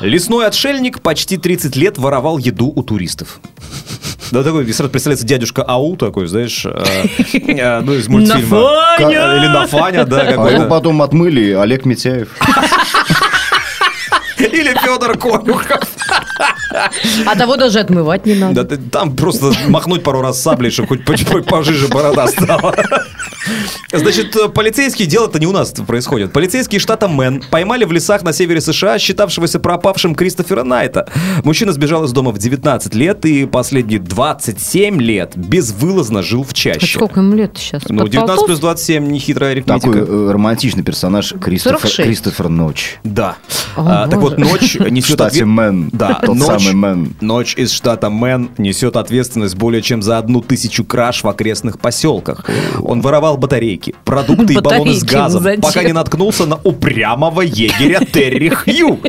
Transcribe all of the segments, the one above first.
Лесной отшельник почти 30 лет воровал еду у туристов. Да, такой, сразу представляется дядюшка Ау такой, знаешь, э, э, ну, из мультфильма. Нафаня! Или Нафаня, да, А его потом отмыли Олег Митяев. Или Федор Конюхов. А того даже отмывать не надо. Да, ты- там просто махнуть пару раз саблей, чтобы хоть по- по- пожиже борода стала. Значит, э, полицейские, дело-то не у нас происходит. Полицейские штата Мэн поймали в лесах на севере США считавшегося пропавшим Кристофера Найта. Мужчина сбежал из дома в 19 лет и последние 27 лет безвылазно жил в А чаще. сколько ему лет сейчас? Ну, Под 19 плюс полтос? 27, нехитрая арифметика. Такой э, романтичный персонаж Кристофер, 46. Кристофер Ночь. Да. О, А, так вот, ночь В несет штате ответ- Мэн. Да, Тот ночь, самый Мэн. ночь из штата Мэн несет ответственность более чем за одну тысячу краж в окрестных поселках. Он воровал батарейки, продукты и баллоны с Батарейки, газом, зачем? пока не наткнулся на упрямого егеря Терри Хью.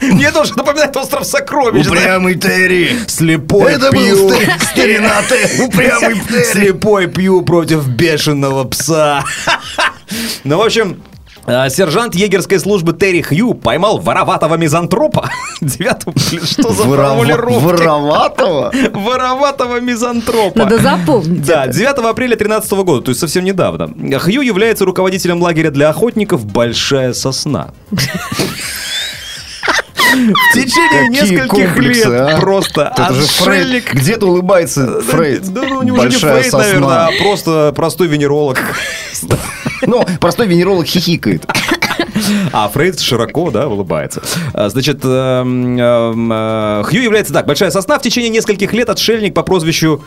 Мне тоже напоминает остров сокровищ. Упрямый Терри. Слепой Это был Пью. ста- старина. Упрямый Терри. Слепой Пью против бешеного пса. Ну, в общем, Сержант егерской службы Терри Хью поймал вороватого мизантропа. Девятого, что за Ворова- формулировка? Вороватого? Вороватого мизантропа. Надо запомнить. Да, 9 апреля 2013 года, то есть совсем недавно. Хью является руководителем лагеря для охотников «Большая сосна». В течение Какие нескольких лет а? просто Это же Фрейд. отшельник... Где-то улыбается Фрейд. Да, ну, у него же не Большая Фрейд, наверное, сосна. а просто простой венеролог. Ну, простой венеролог хихикает. А Фрейд широко, да, улыбается. А, Значит, эм, эм, э, Хью является так. Большая сосна в течение нескольких лет отшельник по прозвищу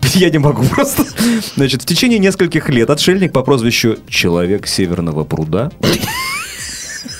я не могу просто. Значит, в течение нескольких лет отшельник по прозвищу Человек Северного пруда.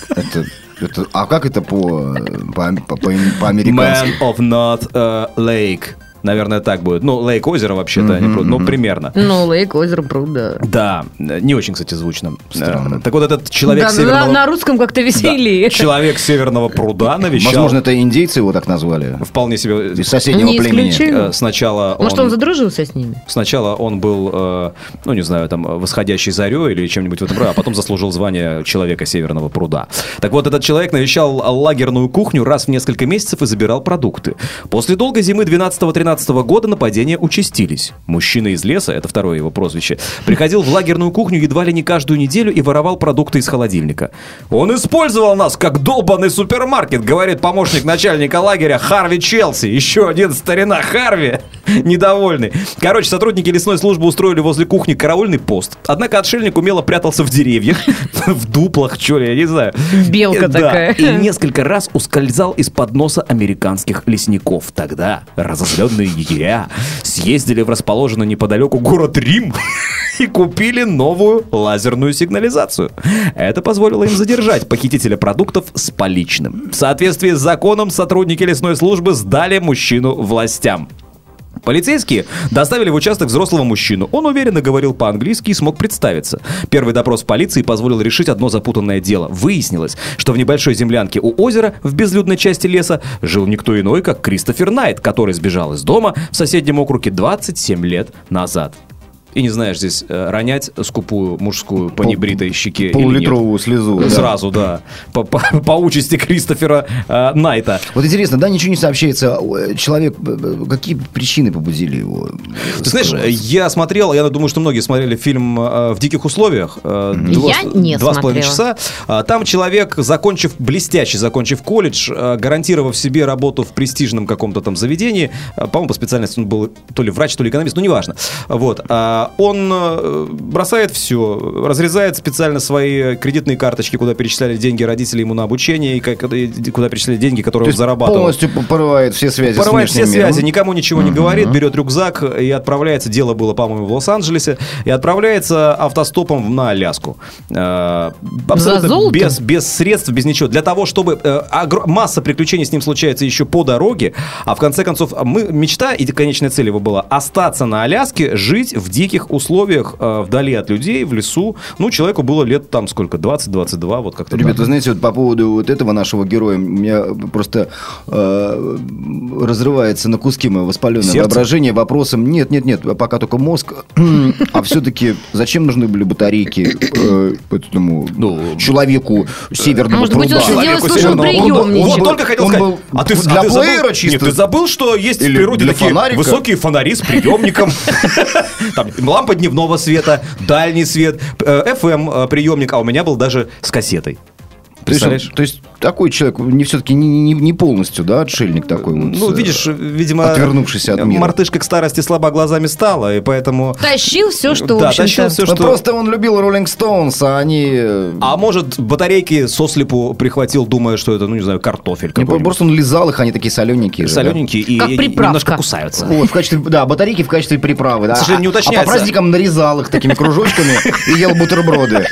Это, это, а как это по, по, по, по- Man по-американски? of Not э, Lake. Наверное, так будет. Ну, Лейк озеро вообще-то, а не пруд. Ну, примерно. Ну, лейк, озеро, пруд, да. Да, не очень, кстати, звучно. Странно. Так вот, этот человек Да, на- северного... на русском как-то Да. веселее. Человек северного пруда навещал... Возможно, это индейцы его так назвали. Вполне себе... Из соседнего Не племени. исключено. Э, Сначала Может, он задружился с ними? Сначала он был, э, ну, не знаю, там, восходящей зарей или чем-нибудь в этом роде, а потом заслужил звание человека Северного пруда. Так вот, этот человек навещал лагерную кухню раз в несколько месяцев и забирал продукты. После долгой зимы 12-13 года нападения участились. Мужчина из леса, это второе его прозвище, приходил в лагерную кухню едва ли не каждую неделю и воровал продукты из холодильника. Он использовал нас как долбанный супермаркет, говорит помощник начальника лагеря Харви Челси. Еще один старина Харви, недовольный. Короче, сотрудники лесной службы устроили возле кухни караульный пост. Однако отшельник умело прятался в деревьях, в дуплах, что ли, я не знаю. Белка такая. И несколько раз ускользал из-под носа американских лесников. Тогда разозленные егеря съездили в расположенный неподалеку город Рим и купили новую лазерную сигнализацию. Это позволило им задержать похитителя продуктов с поличным. В соответствии с законом сотрудники лесной службы сдали мужчину властям. Полицейские доставили в участок взрослого мужчину. Он уверенно говорил по-английски и смог представиться. Первый допрос полиции позволил решить одно запутанное дело. Выяснилось, что в небольшой землянке у озера, в безлюдной части леса, жил никто иной, как Кристофер Найт, который сбежал из дома в соседнем округе 27 лет назад. И не знаешь здесь, э, ронять скупую мужскую по небритой щеке. Полулитровую слезу. да. Сразу, да. По, по- по участи Кристофера э, Найта. Вот интересно, да, ничего не сообщается. Э, Человек, какие причины побудили его? Ты знаешь, я смотрел, я думаю, что многие смотрели фильм «В диких условиях». э, два Я с- не Два с половиной часа. А, Там человек, закончив, блестяще закончив колледж, гарантировав себе работу в престижном каком-то там заведении, по-моему, по специальности он был то ли врач, то ли экономист, ну, неважно. Вот. А, Он э, бросает все, разрезает специально свои кредитные карточки, куда перечисляли деньги родители ему на обучение, и и куда перечисляли деньги, которые То он зарабатывал. полностью порывает все связи Порывает все миром. связи, никому ничего не говорит, берет рюкзак и отправляется, дело было, по-моему, в Лос-Анджелесе, и отправляется автостопом на Аляску. Э, Абсолютно без, без средств, без ничего. Для того, чтобы... э, Масса приключений с ним случается еще по дороге, а в конце концов, мы, мечта и конечная цель его была остаться на Аляске, жить в диких диких условиях, э, вдали от людей, в лесу. Ну, человеку было лет там сколько, 20-22, вот как-то Ребята, так. знаете, вот по поводу вот этого нашего героя, у меня просто э, разрывается на куски мое воспаленное Сердце? воображение вопросом, нет, нет, нет, пока только мозг, а все-таки зачем нужны были батарейки э, этому Ну, человеку северного Может быть, пруда? он сделал Человеку службу северного пруда. приемничек. Вот был- только хотел он сказать. был а ты, для а ты забыл- плеера чисто? Нет, ты забыл, что есть Или в природе такие фонарика? высокие фонари с приемником. Там лампа дневного света, дальний свет, FM приемник, а у меня был даже с кассетой. Представляешь? то есть такой человек не все-таки не, не- не полностью, да, отшельник такой вот. Ну, э, видишь, видимо, отвернувшийся от мира. мартышка к старости слаба глазами стала, и поэтому... Тащил все, что, Да, тащил все, Ну, что... Просто он любил Роллинг Стоунс, а они... э, А может, батарейки сослепу прихватил, думая, что это, ну, не знаю, картофель не. Просто он лизал их, они такие солененькие. же, да. Солененькие и, Как и немножко кусаются. Вот, в качестве, да, батарейки в качестве приправы. Да. К сожалению, не А- уточняется. А по праздникам нарезал их такими кружочками и ел бутерброды.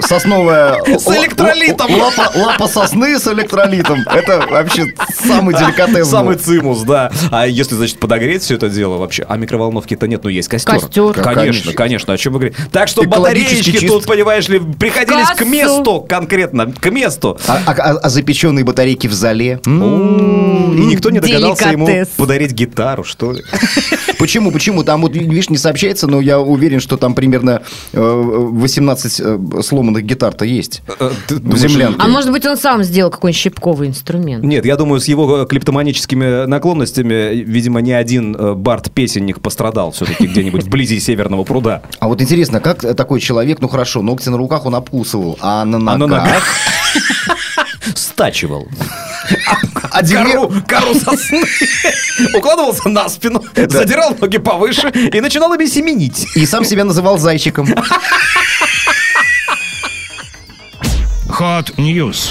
Сосновая... С электролитом. Лапа, лапа сосны с электролитом. Это вообще самый деликатес. Самый цимус, да. А если, значит, подогреть все это дело вообще? А микроволновки-то нет, но есть костер. Костер. Конечно, Конечно. О чем вы говорите? Так что батареечки тут, понимаешь ли, приходились к месту конкретно, к месту. А, а- а- а запеченные батарейки в зале? И никто не догадался ему подарить гитару, что ли. Почему? Почему? Там вот, видишь, не сообщается, но я уверен, что там примерно э, 18 э, сломанных гитар-то есть. Э. А может быть, он сам сделал какой-нибудь щипковый инструмент? Нет, я думаю, с его э, клептоманическими наклонностями, видимо, ни один э, Барт-песенник пострадал все-таки где-нибудь вблизи Северного пруда. А вот интересно, как такой человек, ну хорошо, ногти на руках он обкусывал, а на А на ногах? ногах стачивал. А Кору, кору сосны. Укладывался на спину, задирал ноги повыше и начинал ими семенить. И сам себя называл зайчиком. Hot News.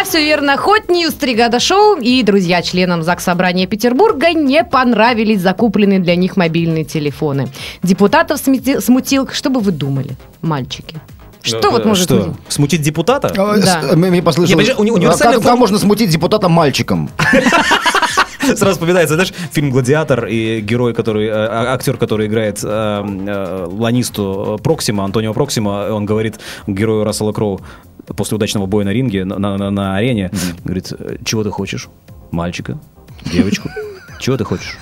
А все верно, Hot News три года шоу и друзья членам ЗакСобрания Петербурга не понравились закупленные для них мобильные телефоны. Депутатов смутил, что бы вы думали, мальчики? Что вот может Что, быть? смутить депутата? А, Да. с- Мне мне послышалось, подожди, уни- а как, как форма- можно смутить депутата мальчиком? Сразу вспоминается, знаешь, фильм «Гладиатор» и герой, который, э, а- актер, который играет э, э, ланисту э, Проксима, Антонио Проксима, он говорит герою Рассела Кроу после удачного боя на ринге, на, на- на арене, говорит, «Э, чего ты хочешь? Мальчика? Девочку? Чего ты хочешь?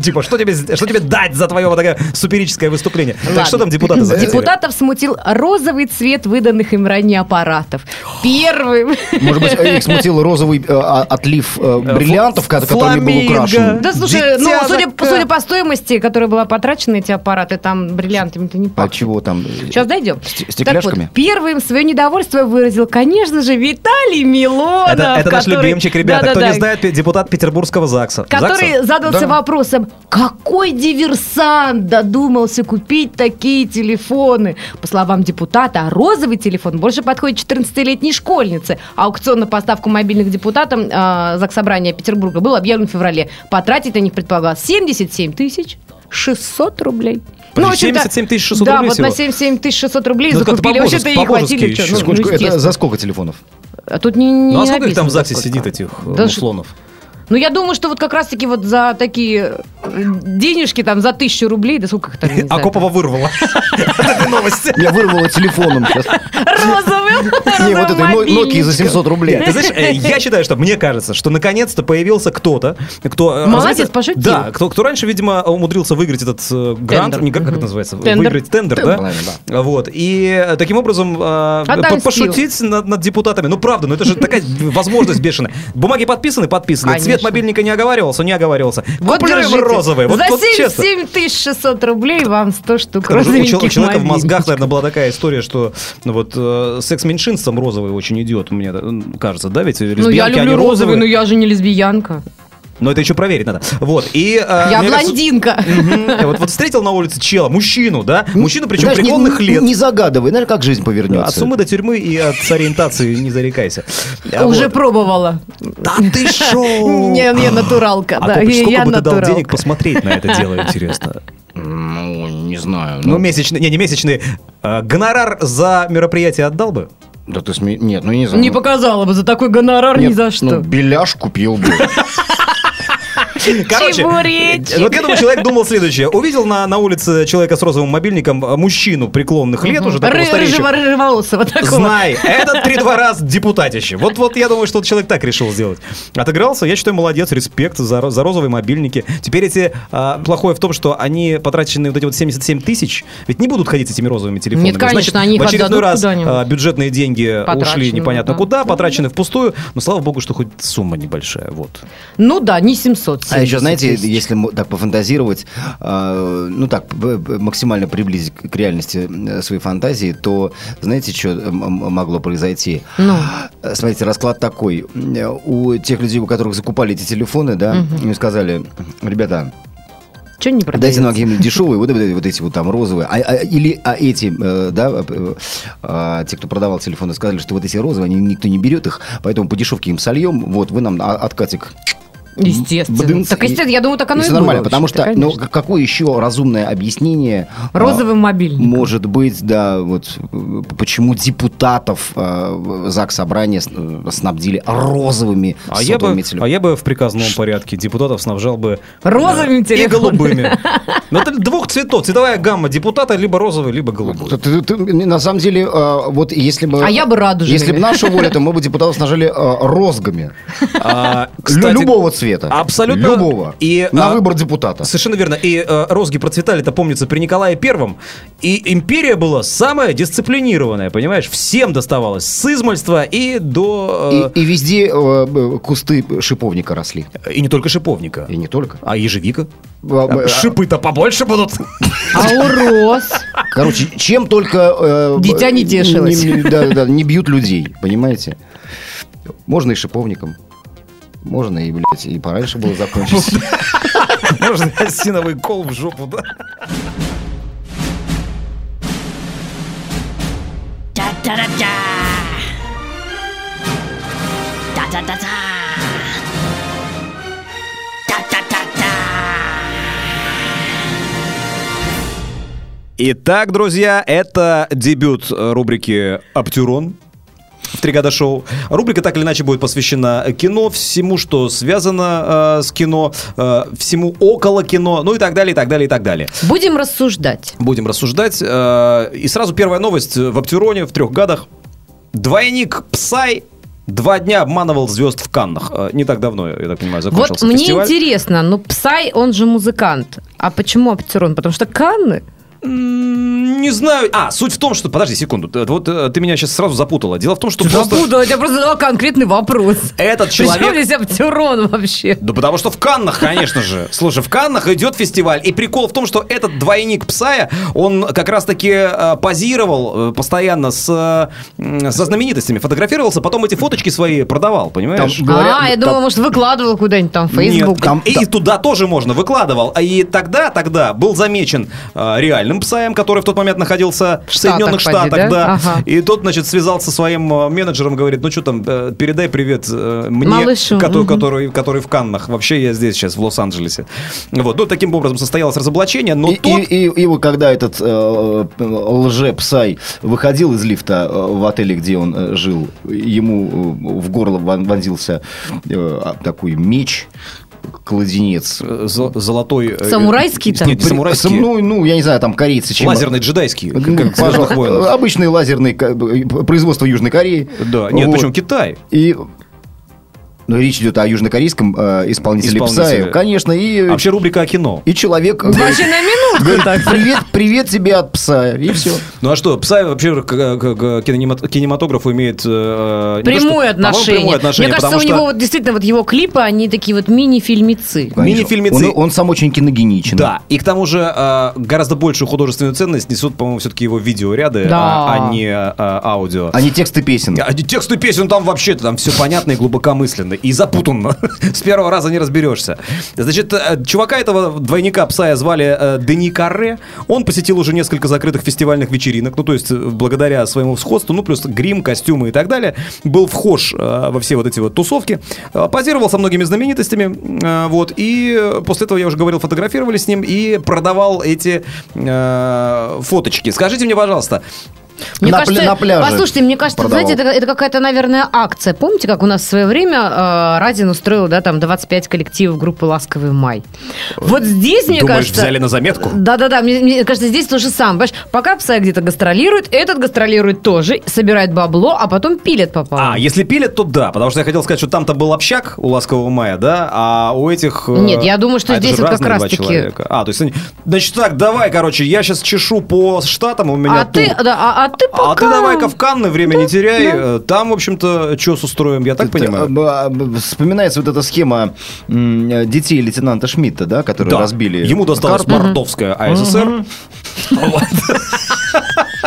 Типа, что тебе, что тебе дать за твое вот такое суперическое выступление? Так что там депутаты захотели? Депутатов смутил розовый цвет выданных им ранее аппаратов. Первым. Может быть, их смутил розовый э, а- отлив э, бриллиантов, ко- которыми был украшен. Да слушай, ну, судя, по стоимости, которая была потрачена на эти аппараты, там бриллиантами-то не А пахнет. чего там? Сейчас дойдем. Стекляшками? Так вот, первым свое недовольство выразил, конечно же, Виталий Милонов. Это, это наш любимчик, ребята. Кто не знает, депутат Петербургского ЗАГСа. Который ЗАГСа? задался Да. Вопросом, какой диверсант додумался купить такие телефоны? По словам депутата, розовый телефон больше подходит 14-летней школьнице. Аукцион на поставку мобильных депутатам э, Заксобрания Петербурга был объявлен в феврале. Потратить на них предполагалось 77 тысяч 600 рублей. Подожди, в общем-то, 77 тысяч 600 да, рублей вот всего? на 77 тысяч 600 рублей Ну, закупили. Вообще-то и хватили. чё, ну, Сколько- ну, это за сколько телефонов? А тут не, не Ну а сколько их там в ЗАГСе сидит, этих э, Да муслонов? Ну, я думаю, что вот как раз-таки вот за такие денежки, там, за тысячу рублей, да сколько их там, я не знаю, Акопова вырвала новости. Я вырвала телефоном сейчас. розовым, Не, вот Но- Nokia за мобильничком. 700 рублей. Ты знаешь, э, я считаю, что мне кажется, что наконец-то появился кто-то, кто... э, Молодец, пошутил. Да, кто, кто раньше, видимо, умудрился выиграть этот э, грант, не как, как это называется, выиграть тендер, да? Вот, и таким образом пошутить над, депутатами. Ну, правда, ну это же такая возможность бешеная. Бумаги подписаны, подписаны. Цвет мобильника не оговаривался, не оговаривался. Вот держите. Розовые. Вот, За вот честно. 77 600 рублей вам 100 штук что У, чел- у розовеньких человека в мозгах, наверное, была такая история, что ну, вот э, секс-меньшинством розовый очень идет, мне э, кажется, да, ведь лесбиянки, Ну, я люблю розовый, розовые. но я же не лесбиянка. Но это еще проверить надо. Вот, и... э, Я мне кажется, блондинка. мгм, Вот, вот встретил на улице чела, мужчину, да? Мужчину, причем Знаешь, преклонных не- лет. Не загадывай, знаешь, как жизнь повернется. От суммы до тюрьмы и от ориентации не зарекайся. А Уже вот. пробовала. Да ты шо? Не, не, натуралка, А да. Сколько я бы ты дал натуралка. денег посмотреть на это дело, интересно? Ну, не знаю. Ну, месячный, не, не месячный, э, гонорар за мероприятие отдал бы? Да ты сме... Нет, ну я не знаю. Не Ну, показала бы за такой гонорар ни за что. Ну, беляш купил бы. Короче, Чебуречек. вот этому человек думал следующее. Увидел на, на улице человека с розовым мобильником, э, мужчину преклонных лет уже, такого рыжего- Рыжеволосого такого. Знай, этот три-два раз депутатище. Вот, вот я думаю, что человек так решил сделать. Отыгрался, я считаю, молодец, респект за, за розовые мобильники. Теперь эти, а, плохое в том, что они потрачены вот эти вот 77 тысяч, ведь не будут ходить с этими розовыми телефонами. Нет, конечно, Значит, они в очередной раз а, бюджетные деньги Потрачены, ушли непонятно да. куда, потрачены впустую, но слава богу, что хоть сумма небольшая, вот. Ну да, не 700. А еще, знаете, тысяч. если так пофантазировать, э, ну так, максимально приблизить к реальности э, своей фантазии, то знаете, что могло произойти? Ну. Э, Смотрите, расклад такой. Э, У тех людей, у которых закупали эти телефоны, да, им сказали, ребята, Что не Дайте нам какие-нибудь дешевые, вот, эти- вот эти вот там розовые. А, а- или а эти, э, да, э, а, те, кто продавал телефоны, сказали, что вот эти розовые, они, никто не берет их, поэтому по дешевке им сольем, вот, вы нам а- откатик Естественно. Бдынц, Так, и- естественно, я думаю, так оно и и всё было. нормально, потому что, ну, конечно. к- какое еще разумное объяснение а, Розовым мобильником. может быть, да, вот э, почему депутатов э, ЗАГС Собрания э, снабдили розовыми А я, бы, а я бы в приказном порядке депутатов снабжал бы Розовыми и телефонами. голубыми. Ну, это двух цветов. Цветовая гамма депутата либо розовый, либо голубой. Ты- ты- ты- на самом деле, э, вот если бы... А я бы радужными. Если бы наша воля, то мы бы депутатов снажали э, розгами. А, кстати, любого цвета. Абсолютно. Любого. И, На а, выбор депутата. Совершенно верно. И э, розги процветали-то, помнится, при Николае Первом. И империя была самая дисциплинированная, понимаешь? Всем доставалось. С измольства и до... И, и везде э, б- кусты шиповника росли. э, и не только шиповника. И не только. А ежевика? А, а, Шипы-то побольше будут. А у роз? Короче, чем только... э, Дитя не тешилось. Не, не- да, да, не бьют людей, понимаете? Можно и шиповником. Можно и, блядь, и пораньше было закончить. Можно осиновый кол в жопу, да? Итак, друзья, это дебют рубрики «Аптюрон» в «Три года шоу». Рубрика так или иначе будет посвящена кино, всему, что связано э, с кино, э, всему около кино, ну и так далее, и так далее, и так далее. Будем рассуждать. Будем рассуждать. э, и сразу первая новость в «Аптюроне» в трех годах. Двойник Псай два дня обманывал звезд в Каннах. Э, не так давно, я так понимаю, Вот закончился мне фестиваль. интересно, ну Псай, он же музыкант. А почему Аптирон? Потому что Канны? Не знаю. А, суть в том, что... Подожди секунду. Вот э, ты меня сейчас сразу запутала. Дело в том, что просто Запутала, я просто задала конкретный вопрос. этот человек... здесь Аптирон вообще? Да потому что в Каннах, конечно же. Слушай, в Каннах идет фестиваль. И прикол в том, что этот двойник Псая, он как раз-таки э, позировал э, постоянно с, э, со знаменитостями. Фотографировался, потом эти фоточки свои продавал, понимаешь? Там говорят, а, я там- думала, может, выкладывал куда-нибудь там в Facebook. Нет, там, и туда тоже можно, выкладывал. А И тогда, тогда был замечен э, реальным псаем, который в тот момент находился в, В Соединенных Штатах, Штатах, да? да. Ага. И тот, значит, связался со своим э, менеджером, говорит, ну что там, э, передай привет э, мне, Малышу, кото- мгм. который, который в Каннах. Вообще я здесь сейчас, в Лос-Анджелесе. Вот, ну, таким образом состоялось разоблачение, но И, тот... и- и- и вот когда этот э, лже-псай выходил из лифта э, в отеле, где он э, жил, ему э, в горло вон- вонзился э, такой меч, кладенец. э, зо- Золотой... э, Самурайский-то? Нет, не При- самурайский. сам- Ну, ну, я не знаю, там корейцы чем... Лазерный джедайский, как, Ну, как в «Звездных пожалуйста, войнах». обычный лазерный производство Южной Кореи. Да, нет, Вот. причем Китай. И ну, речь идет о южнокорейском э, исполнителе, Исполнителе. Псая. Конечно, и, А Вообще рубрика о кино. и человек говорит, Вообще на минутку так. привет, привет тебе от Псая. И все. Ну а что, Псай вообще к, к- к кинемат- кинематографу имеет... э, не то, что- Прямое отношение. прямое отношение, Мне кажется, у что него вот действительно вот его клипы, они такие вот мини-фильмецы. Мини-фильмецы. Он, он сам очень киногеничен. Да, и к тому же э, гораздо большую художественную ценность несут, по-моему, все-таки его видеоряды, Да. а, а не э, аудио. А не тексты песен. А тексты песен там вообще там все понятно и глубокомысленно, и запутанно. С первого раза не разберешься. Значит, э, чувака этого двойника Псая звали э, Дени Карре. Он посетил уже несколько закрытых фестивальных вечеринок, ну, то есть, э, благодаря своему сходству, ну, плюс грим, костюмы и так далее, был вхож э, во все вот эти вот тусовки, э, позировал со многими знаменитостями, э, вот, и после этого, я уже говорил, фотографировали с ним и продавал эти э, фоточки. Скажите мне, пожалуйста, Мне на, кажется, пля- на пляже. Послушайте, мне кажется, продавал. знаете, это, это какая-то, наверное, акция. Помните, как у нас в свое время э, Радин устроил, да, там 25 коллективов группы «Ласковый май». Вот здесь, мне Думаешь, кажется... взяли на заметку? Да-да-да, мне, мне кажется, здесь то же самое. Понимаешь, пока Псай где-то гастролирует, этот гастролирует тоже, собирает бабло, а потом пилит пополам. А, если пилят, то да, потому что я хотел сказать, что там-то был общак у Ласкового мая, да, а у этих... э, Нет, я думаю, что а это здесь вот как разные два раз-таки- человека. А, то есть, значит так, давай, короче, я сейчас чешу по штатам, у меня а, ты, тур. да, а, а ты пока... А ты давай-ка в Канны время не теряй, э, там, в общем-то, чес устроим, я так Это, понимаю? а, Вспоминается вот эта схема м, детей лейтенанта Шмидта, да, которые Да. разбили. Ему досталась Карпов. мордовская АССР.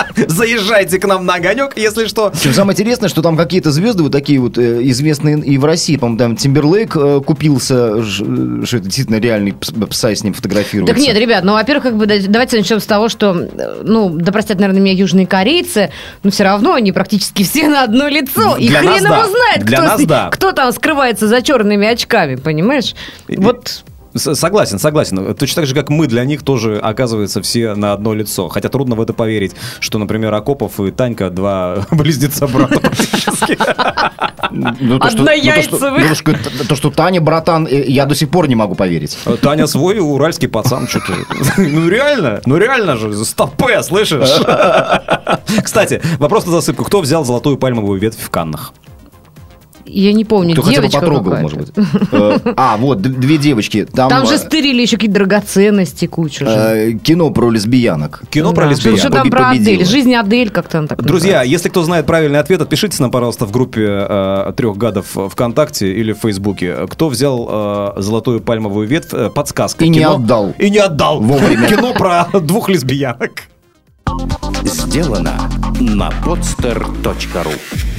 Заезжайте к нам на огонек, если что. Самое интересное, что там какие-то звезды вот такие вот э, известные и в России. По-моему, там Тимберлейк э, купился, э, что это действительно реальный пс- псай с ним фотографируется. Так нет, ребят, ну, во-первых, как бы да- давайте начнем с того, что, ну, да простят, наверное, меня южные корейцы, но все равно они практически все на одно лицо. И Для хрен да. его знает, Для кто, нас с- да. кто там скрывается за черными очками, понимаешь? Вот Согласен, согласен. Точно так же, как мы для них тоже, оказывается, все на одно лицо. Хотя трудно в это поверить, что, например, Акопов и Танька два близнеца брата практически. Ну, то, что- ну, то, что- Однояйцевых. ну, то, что- то, что Таня, братан, э, я до сих пор не могу поверить. Таня свой уральский пацан, что-то. Ну реально, ну реально же, стопе, слышишь? Кстати, вопрос на засыпку. Кто взял золотую пальмовую ветвь в Каннах? Я не помню, Кто хотя бы девочка потрогал, какая-то. может быть. Э, А, вот, две девочки. Там, Там же э, стырили еще какие-то драгоценности кучу же. э, кино про лесбиянок. Кино про Да. лесбиянок. Что там про. Адель? Жизнь Адель как-то она так Друзья, называется. если кто знает правильный ответ, отпишитесь нам, пожалуйста, в группе э, трех гадов ВКонтакте или в Фейсбуке. Кто взял э, золотую пальмовую ветвь? Э, подсказка. И не Кино- отдал. И не отдал. Вовремя. Кино про двух лесбиянок. Сделано на podster.ru